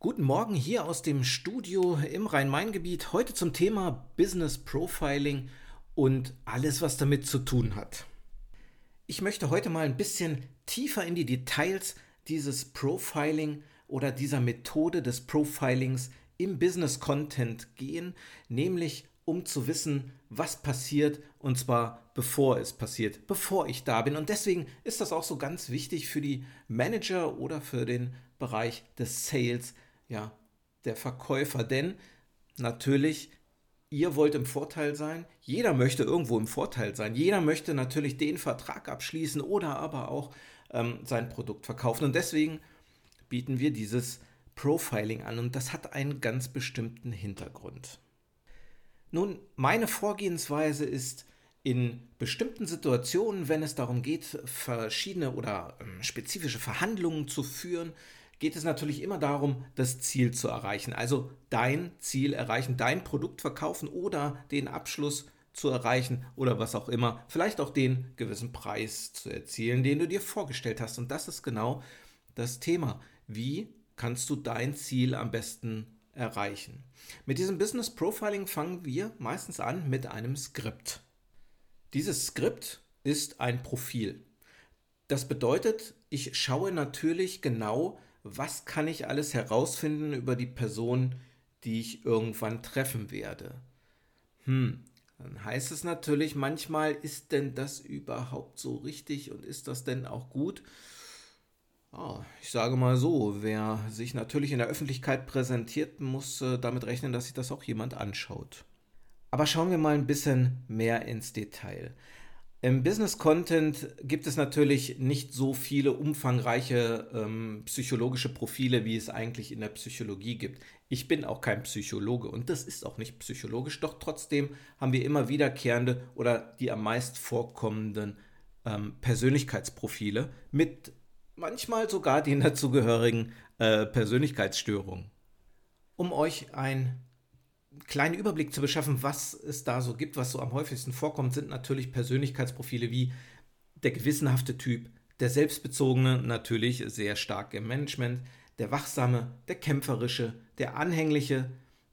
Guten Morgen hier aus dem Studio im Rhein-Main-Gebiet. Heute zum Thema Business Profiling und alles, was damit zu tun hat. Ich möchte heute mal ein bisschen tiefer in die Details dieses Profiling oder dieser Methode des Profilings im Business Content gehen, nämlich um zu wissen, was passiert und zwar bevor es passiert, bevor ich da bin. Und deswegen ist das auch so ganz wichtig für die Manager oder für den Bereich des Sales, ja, der Verkäufer. Denn natürlich, ihr wollt im Vorteil sein. Jeder möchte irgendwo im Vorteil sein. Jeder möchte natürlich den Vertrag abschließen oder aber auch ähm, sein Produkt verkaufen. Und deswegen bieten wir dieses Profiling an. Und das hat einen ganz bestimmten Hintergrund. Nun, meine Vorgehensweise ist, in bestimmten Situationen, wenn es darum geht, verschiedene oder ähm, spezifische Verhandlungen zu führen, geht es natürlich immer darum, das Ziel zu erreichen. Also dein Ziel erreichen, dein Produkt verkaufen oder den Abschluss zu erreichen oder was auch immer. Vielleicht auch den gewissen Preis zu erzielen, den du dir vorgestellt hast. Und das ist genau das Thema. Wie kannst du dein Ziel am besten erreichen? Mit diesem Business Profiling fangen wir meistens an mit einem Skript. Dieses Skript ist ein Profil. Das bedeutet, ich schaue natürlich genau, was kann ich alles herausfinden über die Person, die ich irgendwann treffen werde. Hm, dann heißt es natürlich manchmal, ist denn das überhaupt so richtig und ist das denn auch gut? Oh, ich sage mal so, wer sich natürlich in der Öffentlichkeit präsentiert, muss äh, damit rechnen, dass sich das auch jemand anschaut. Aber schauen wir mal ein bisschen mehr ins Detail. Im Business Content gibt es natürlich nicht so viele umfangreiche ähm, psychologische Profile, wie es eigentlich in der Psychologie gibt. Ich bin auch kein Psychologe und das ist auch nicht psychologisch, doch trotzdem haben wir immer wiederkehrende oder die am meist vorkommenden ähm, Persönlichkeitsprofile mit manchmal sogar den dazugehörigen äh, Persönlichkeitsstörungen. Um euch ein kleinen Überblick zu beschaffen, was es da so gibt, was so am häufigsten vorkommt, sind natürlich Persönlichkeitsprofile wie der gewissenhafte Typ, der selbstbezogene, natürlich sehr stark im Management, der wachsame, der kämpferische, der anhängliche,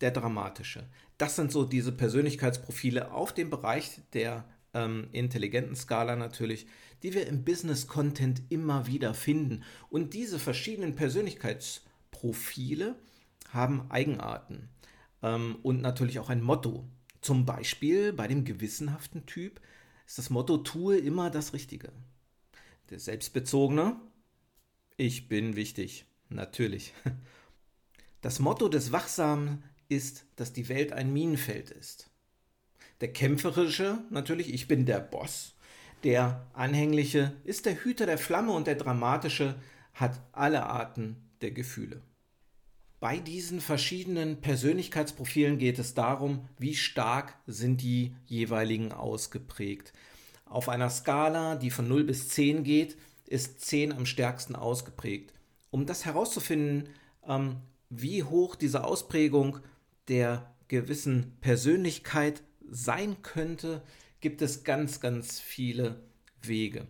der dramatische. Das sind so diese Persönlichkeitsprofile auf dem Bereich der ähm, intelligenten Skala natürlich, die wir im Business Content immer wieder finden. Und diese verschiedenen Persönlichkeitsprofile haben Eigenarten ähm, und natürlich auch ein Motto. Zum Beispiel bei dem gewissenhaften Typ ist das Motto, tue immer das Richtige. Der Selbstbezogene, ich bin wichtig, natürlich. Das Motto des Wachsamen ist, dass die Welt ein Minenfeld ist. Der Kämpferische, natürlich, ich bin der Boss. Der Anhängliche ist der Hüter der Flamme und der Dramatische hat alle Arten der Gefühle. Bei diesen verschiedenen Persönlichkeitsprofilen geht es darum, wie stark sind die jeweiligen ausgeprägt. Auf einer Skala, die von 0 bis 10 geht, ist 10 am stärksten ausgeprägt. Um das herauszufinden, ähm, wie hoch diese Ausprägung der gewissen Persönlichkeit sein könnte, gibt es ganz, ganz viele Wege.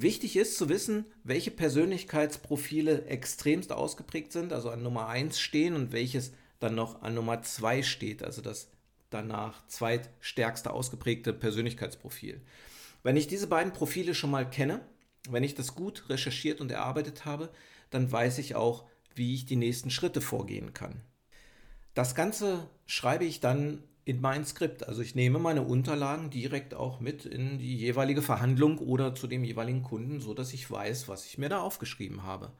Wichtig ist zu wissen, welche Persönlichkeitsprofile extremst ausgeprägt sind, also an Nummer 1 stehen und welches dann noch an Nummer 2 steht, also das danach zweitstärkste ausgeprägte Persönlichkeitsprofil. Wenn ich diese beiden Profile schon mal kenne, wenn ich das gut recherchiert und erarbeitet habe, dann weiß ich auch, wie ich die nächsten Schritte vorgehen kann. Das Ganze schreibe ich dann in mein Skript. Also ich nehme meine Unterlagen direkt auch mit in die jeweilige Verhandlung oder zu dem jeweiligen Kunden, so dass ich weiß, was ich mir da aufgeschrieben habe.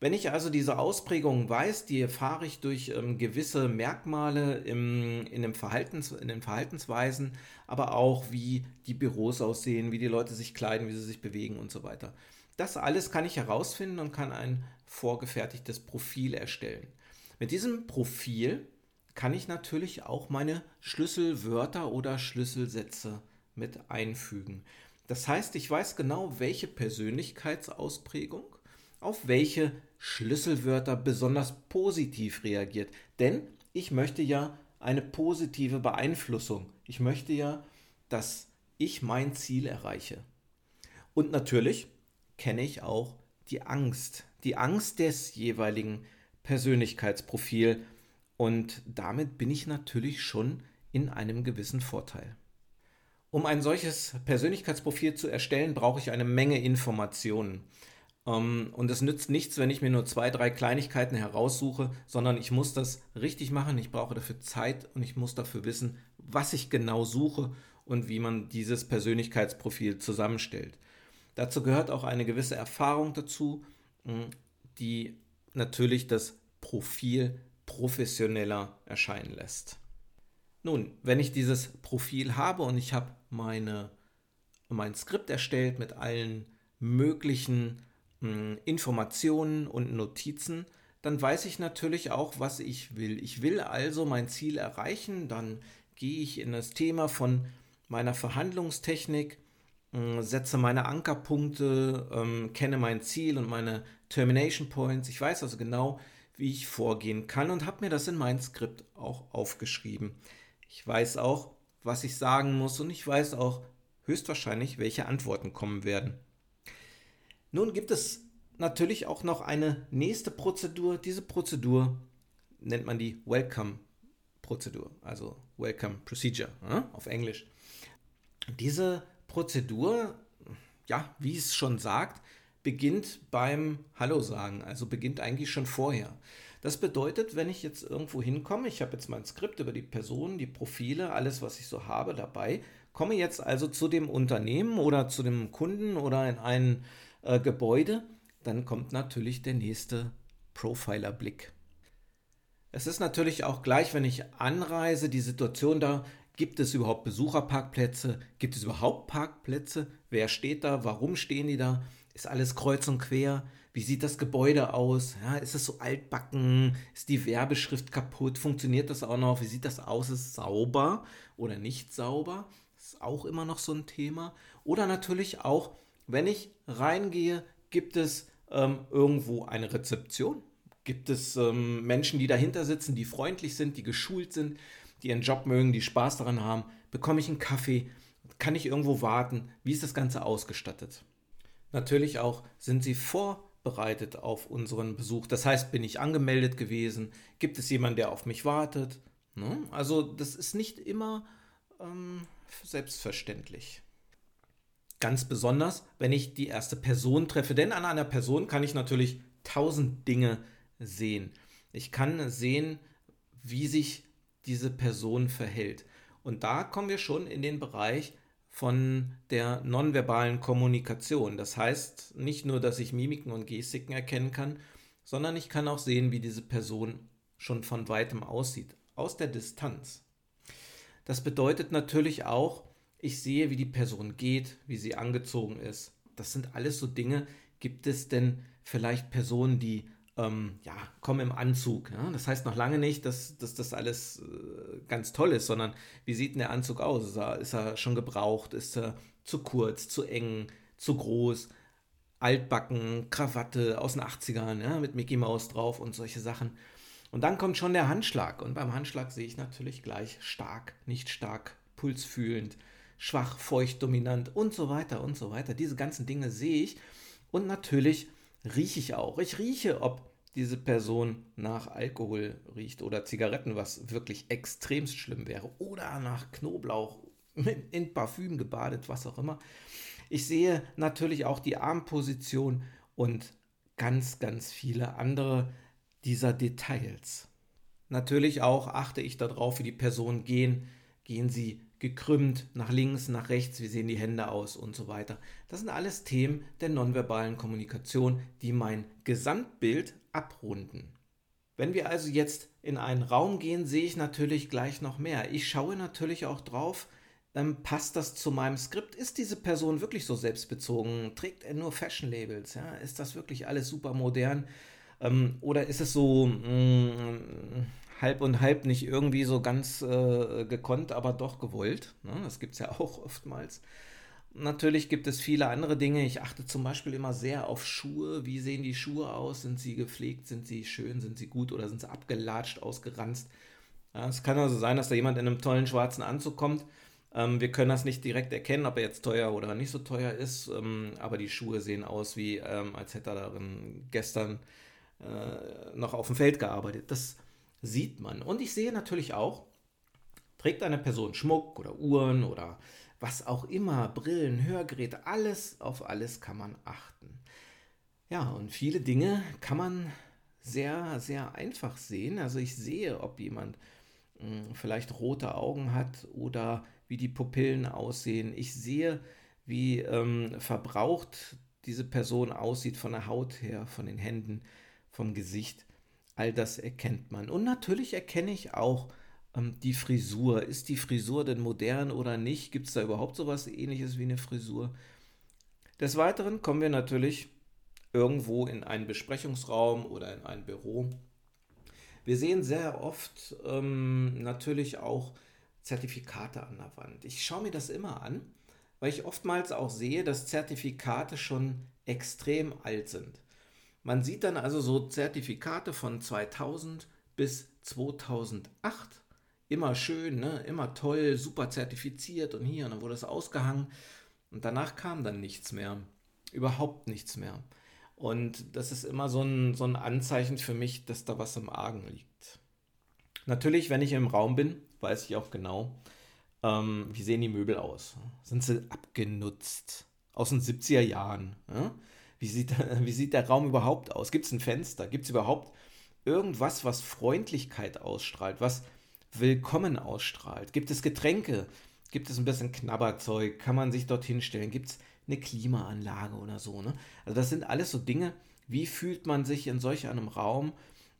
Wenn ich also diese Ausprägungen weiß, die erfahre ich durch ähm, gewisse Merkmale im, in, dem Verhaltens, in den Verhaltensweisen, aber auch wie die Büros aussehen, wie die Leute sich kleiden, wie sie sich bewegen und so weiter. Das alles kann ich herausfinden und kann ein vorgefertigtes Profil erstellen. Mit diesem Profil kann ich natürlich auch meine Schlüsselwörter oder Schlüsselsätze mit einfügen. Das heißt, ich weiß genau, welche Persönlichkeitsausprägung auf welche Schlüsselwörter besonders positiv reagiert. Denn ich möchte ja eine positive Beeinflussung. Ich möchte ja, dass ich mein Ziel erreiche. Und natürlich kenne ich auch die Angst. Die Angst des jeweiligen Persönlichkeitsprofil und damit bin ich natürlich schon in einem gewissen Vorteil. Um ein solches Persönlichkeitsprofil zu erstellen, brauche ich eine Menge Informationen. Ähm, und es nützt nichts, wenn ich mir nur zwei, drei Kleinigkeiten heraussuche, sondern ich muss das richtig machen. Ich brauche dafür Zeit und ich muss dafür wissen, was ich genau suche und wie man dieses Persönlichkeitsprofil zusammenstellt. Dazu gehört auch eine gewisse Erfahrung dazu, die natürlich das Profil professioneller erscheinen lässt. Nun, wenn ich dieses Profil habe und ich habe meine, mein Skript erstellt mit allen möglichen mh, Informationen und Notizen, dann weiß ich natürlich auch, was ich will. Ich will also mein Ziel erreichen, dann gehe ich in das Thema von meiner Verhandlungstechnik, mh, setze meine Ankerpunkte, ähm, kenne mein Ziel und meine Termination Points. Ich weiß also genau, wie ich vorgehen kann und habe mir das in mein Skript auch aufgeschrieben. Ich weiß auch, was ich sagen muss und ich weiß auch höchstwahrscheinlich, welche Antworten kommen werden. Nun gibt es natürlich auch noch eine nächste Prozedur. Diese Prozedur nennt man die Welcome Prozedur, also Welcome Procedure äh, auf Englisch. Diese Prozedur, ja, wie es schon sagt, beginnt beim Hallo sagen, also beginnt eigentlich schon vorher. Das bedeutet, wenn ich jetzt irgendwo hinkomme, ich habe jetzt mein Skript über die Personen, die Profile, alles, was ich so habe dabei, komme jetzt also zu dem Unternehmen oder zu dem Kunden oder in ein äh, Gebäude, dann kommt natürlich der nächste Profiler-Blick. Es ist natürlich auch gleich, wenn ich anreise, die Situation da, gibt es überhaupt Besucherparkplätze, gibt es überhaupt Parkplätze, wer steht da, warum stehen die da, ist alles kreuz und quer, wie sieht das Gebäude aus? Ja, ist es so altbacken? Ist die Werbeschrift kaputt? Funktioniert das auch noch? Wie sieht das aus? Ist es sauber oder nicht sauber? Das ist auch immer noch so ein Thema. Oder natürlich auch, wenn ich reingehe, gibt es ähm, irgendwo eine Rezeption? Gibt es ähm, Menschen, die dahinter sitzen, die freundlich sind, die geschult sind, die ihren Job mögen, die Spaß daran haben? Bekomme ich einen Kaffee? Kann ich irgendwo warten? Wie ist das Ganze ausgestattet? Natürlich auch, sind Sie vor bereitet auf unseren Besuch. Das heißt, bin ich angemeldet gewesen? Gibt es jemanden, der auf mich wartet? Ne? Also das ist nicht immer ähm, selbstverständlich. Ganz besonders, wenn ich die erste Person treffe. Denn an einer Person kann ich natürlich tausend Dinge sehen. Ich kann sehen, wie sich diese Person verhält. Und da kommen wir schon in den Bereich von der nonverbalen Kommunikation. Das heißt nicht nur, dass ich Mimiken und Gestiken erkennen kann, sondern ich kann auch sehen, wie diese Person schon von weitem aussieht, aus der Distanz. Das bedeutet natürlich auch, ich sehe, wie die Person geht, wie sie angezogen ist. Das sind alles so Dinge. Gibt es denn vielleicht Personen, die ähm, ja, kommen im Anzug. Ja? Das heißt noch lange nicht, dass, dass das alles äh, ganz toll ist, sondern wie sieht denn der Anzug aus? Ist er, ist er schon gebraucht? Ist er zu kurz, zu eng, zu groß? Altbacken, Krawatte aus den 80ern, ja, mit Mickey Mouse drauf und solche Sachen. Und dann kommt schon der Handschlag. Und beim Handschlag sehe ich natürlich gleich stark, nicht stark, pulsfühlend, schwach, feucht, dominant und so weiter und so weiter. Diese ganzen Dinge sehe ich. Und natürlich rieche ich auch. Ich rieche, ob diese Person nach Alkohol riecht oder Zigaretten, was wirklich extremst schlimm wäre, oder nach Knoblauch in Parfüm gebadet, was auch immer. Ich sehe natürlich auch die Armposition und ganz, ganz viele andere dieser Details. Natürlich auch achte ich darauf, wie die Personen gehen. Gehen sie gekrümmt, nach links, nach rechts, wie sehen die Hände aus und so weiter. Das sind alles Themen der nonverbalen Kommunikation, die mein Gesamtbild abrunden. Wenn wir also jetzt in einen Raum gehen, sehe ich natürlich gleich noch mehr. Ich schaue natürlich auch drauf, ähm, passt das zu meinem Skript? Ist diese Person wirklich so selbstbezogen? Trägt er nur Fashion-Labels? Ja? Ist das wirklich alles super modern? Ähm, oder ist es so, mh, mm, halb und halb nicht irgendwie so ganz äh, gekonnt, aber doch gewollt. Ne? Das gibt es ja auch oftmals. Natürlich gibt es viele andere Dinge. Ich achte zum Beispiel immer sehr auf Schuhe. Wie sehen die Schuhe aus? Sind sie gepflegt? Sind sie schön? Sind sie gut? Oder sind sie abgelatscht, ausgeranzt? Ja, es kann also sein, dass da jemand in einem tollen schwarzen Anzug kommt. Ähm, wir können das nicht direkt erkennen, ob er jetzt teuer oder nicht so teuer ist. Ähm, aber die Schuhe sehen aus, wie ähm, als hätte er darin gestern äh, noch auf dem Feld gearbeitet. Das sieht man. Und ich sehe natürlich auch, trägt eine Person Schmuck oder Uhren oder was auch immer, Brillen, Hörgeräte, alles, auf alles kann man achten. Ja, und viele Dinge kann man sehr, sehr einfach sehen. Also ich sehe, ob jemand mh, hm, vielleicht rote Augen hat oder wie die Pupillen aussehen. Ich sehe, wie ähm, verbraucht diese Person aussieht von der Haut her, von den Händen, vom Gesicht. All das erkennt man. Und natürlich erkenne ich auch ähm, die Frisur. Ist die Frisur denn modern oder nicht? Gibt es da überhaupt so etwas ähnliches wie eine Frisur? Des Weiteren kommen wir natürlich irgendwo in einen Besprechungsraum oder in ein Büro. Wir sehen sehr oft ähm, natürlich auch Zertifikate an der Wand. Ich schaue mir das immer an, weil ich oftmals auch sehe, dass Zertifikate schon extrem alt sind. Man sieht dann also so Zertifikate von 2000 bis 2008. Immer schön, ne? immer toll, super zertifiziert und hier, und dann wurde es ausgehangen. Und danach kam dann nichts mehr. Überhaupt nichts mehr. Und das ist immer so ein, so ein Anzeichen für mich, dass da was im Argen liegt. Natürlich, wenn ich im Raum bin, weiß ich auch genau, ähm, wie sehen die Möbel aus. Sind sie abgenutzt? Aus den 70er Jahren. Ja? Wie, sieht, wie sieht der Raum überhaupt aus? Gibt es ein Fenster? Gibt es überhaupt irgendwas, was Freundlichkeit ausstrahlt, was Willkommen ausstrahlt? Gibt es Getränke? Gibt es ein bisschen Knabberzeug? Kann man sich dorthin stellen? Gibt es eine Klimaanlage oder so. Ne? Also das sind alles so Dinge, wie fühlt man sich in solch einem Raum?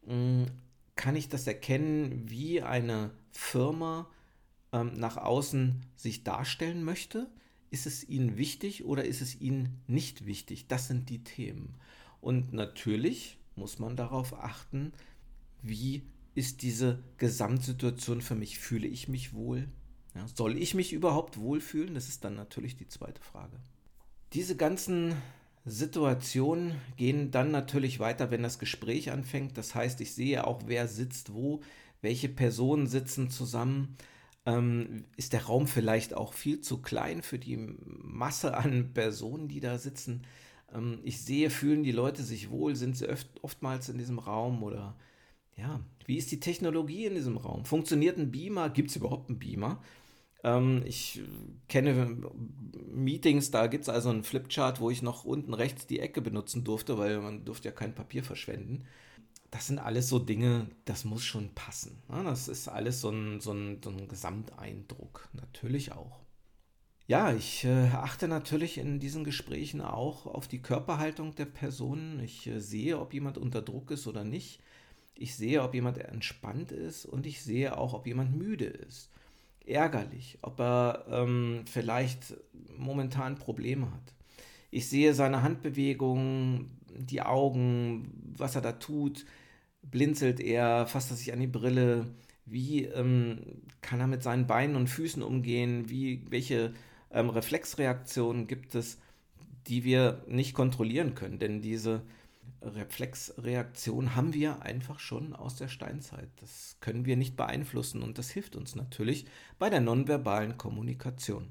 Hm, kann ich das erkennen, wie eine Firma ähm, nach außen sich darstellen möchte? Ist es ihnen wichtig oder ist es ihnen nicht wichtig? Das sind die Themen. Und natürlich muss man darauf achten, wie ist diese Gesamtsituation für mich? Fühle ich mich wohl? Ja, soll ich mich überhaupt wohlfühlen? Das ist dann natürlich die zweite Frage. Diese ganzen Situationen gehen dann natürlich weiter, wenn das Gespräch anfängt. Das heißt, ich sehe auch, wer sitzt wo, welche Personen sitzen zusammen. Ähm, ist der Raum vielleicht auch viel zu klein für die Masse an Personen, die da sitzen? Ähm, ich sehe, fühlen die Leute sich wohl? Sind sie oft, oftmals in diesem Raum? Oder ja, wie ist die Technologie in diesem Raum? Funktioniert ein Beamer? Gibt es überhaupt einen Beamer? Ähm, ich kenne Meetings, da gibt es also einen Flipchart, wo ich noch unten rechts die Ecke benutzen durfte, weil man durfte ja kein Papier verschwenden. Das sind alles so Dinge, das muss schon passen. Ne? Das ist alles so ein, so ein, so ein Gesamteindruck, natürlich auch. Ja, ich äh, achte natürlich in diesen Gesprächen auch auf die Körperhaltung der Personen. Ich äh, sehe, ob jemand unter Druck ist oder nicht. Ich sehe, ob jemand entspannt ist und ich sehe auch, ob jemand müde ist ärgerlich, ob er ähm, vielleicht momentan Probleme hat. Ich sehe seine Handbewegungen, die Augen, was er da tut, blinzelt er, fasst er sich an die Brille, wie ähm, kann er mit seinen Beinen und Füßen umgehen, wie, welche ähm, Reflexreaktionen gibt es, die wir nicht kontrollieren können, denn diese Reflexreaktion haben wir einfach schon aus der Steinzeit. Das können wir nicht beeinflussen und das hilft uns natürlich bei der nonverbalen Kommunikation.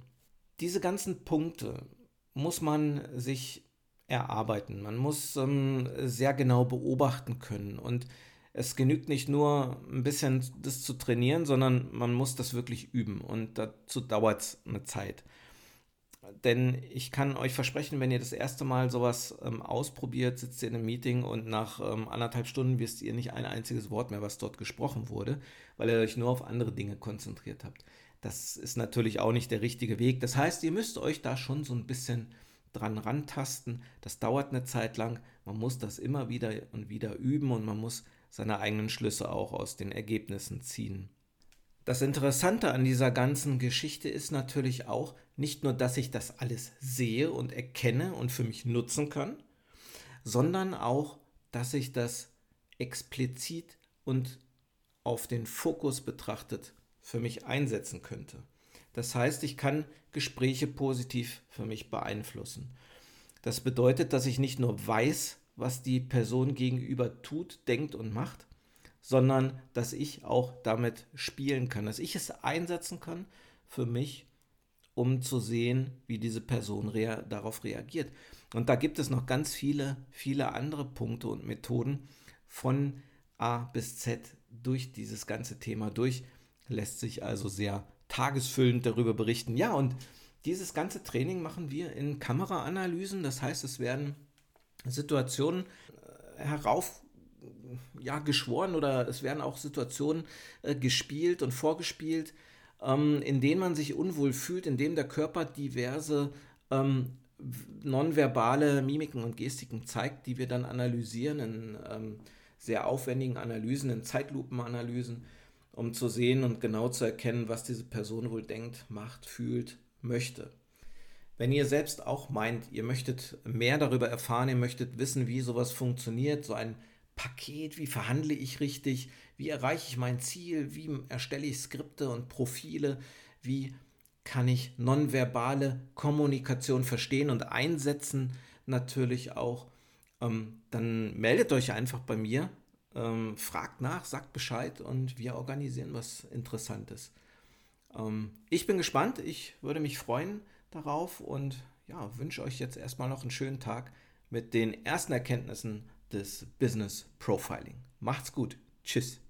Diese ganzen Punkte muss man sich erarbeiten. Man muss ähm, sehr genau beobachten können und es genügt nicht nur ein bisschen das zu trainieren, sondern man muss das wirklich üben und dazu dauert es eine Zeit. Denn ich kann euch versprechen, wenn ihr das erste Mal sowas ähm, ausprobiert, sitzt ihr in einem Meeting und nach ähm, anderthalb Stunden wisst ihr nicht ein einziges Wort mehr, was dort gesprochen wurde, weil ihr euch nur auf andere Dinge konzentriert habt. Das ist natürlich auch nicht der richtige Weg. Das heißt, ihr müsst euch da schon so ein bisschen dran rantasten. Das dauert eine Zeit lang. Man muss das immer wieder und wieder üben und man muss seine eigenen Schlüsse auch aus den Ergebnissen ziehen. Das Interessante an dieser ganzen Geschichte ist natürlich auch nicht nur, dass ich das alles sehe und erkenne und für mich nutzen kann, sondern auch, dass ich das explizit und auf den Fokus betrachtet für mich einsetzen könnte. Das heißt, ich kann Gespräche positiv für mich beeinflussen. Das bedeutet, dass ich nicht nur weiß, was die Person gegenüber tut, denkt und macht, sondern dass ich auch damit spielen kann, dass ich es einsetzen kann für mich, um zu sehen, wie diese Person rea darauf reagiert. Und da gibt es noch ganz viele, viele andere Punkte und Methoden, von A bis Z durch dieses ganze Thema durch. Lässt sich also sehr tagesfüllend darüber berichten. Ja, und dieses ganze Training machen wir in Kameraanalysen. Das heißt, es werden Situationen äh, herauf ja, geschworen oder es werden auch Situationen äh, gespielt und vorgespielt, ähm, in denen man sich unwohl fühlt, in denen der Körper diverse ähm, nonverbale Mimiken und Gestiken zeigt, die wir dann analysieren in ähm, sehr aufwendigen Analysen, in Zeitlupenanalysen, um zu sehen und genau zu erkennen, was diese Person wohl denkt, macht, fühlt, möchte. Wenn ihr selbst auch meint, ihr möchtet mehr darüber erfahren, ihr möchtet wissen, wie sowas funktioniert, so ein Paket, wie verhandle ich richtig, wie erreiche ich mein Ziel, wie erstelle ich Skripte und Profile, wie kann ich nonverbale Kommunikation verstehen und einsetzen, natürlich auch, ähm, dann meldet euch einfach bei mir, ähm, fragt nach, sagt Bescheid und wir organisieren was Interessantes. Ähm, ich bin gespannt, ich würde mich freuen darauf und ja, wünsche euch jetzt erstmal noch einen schönen Tag mit den ersten Erkenntnissen des Business Profiling. Macht's gut. Tschüss.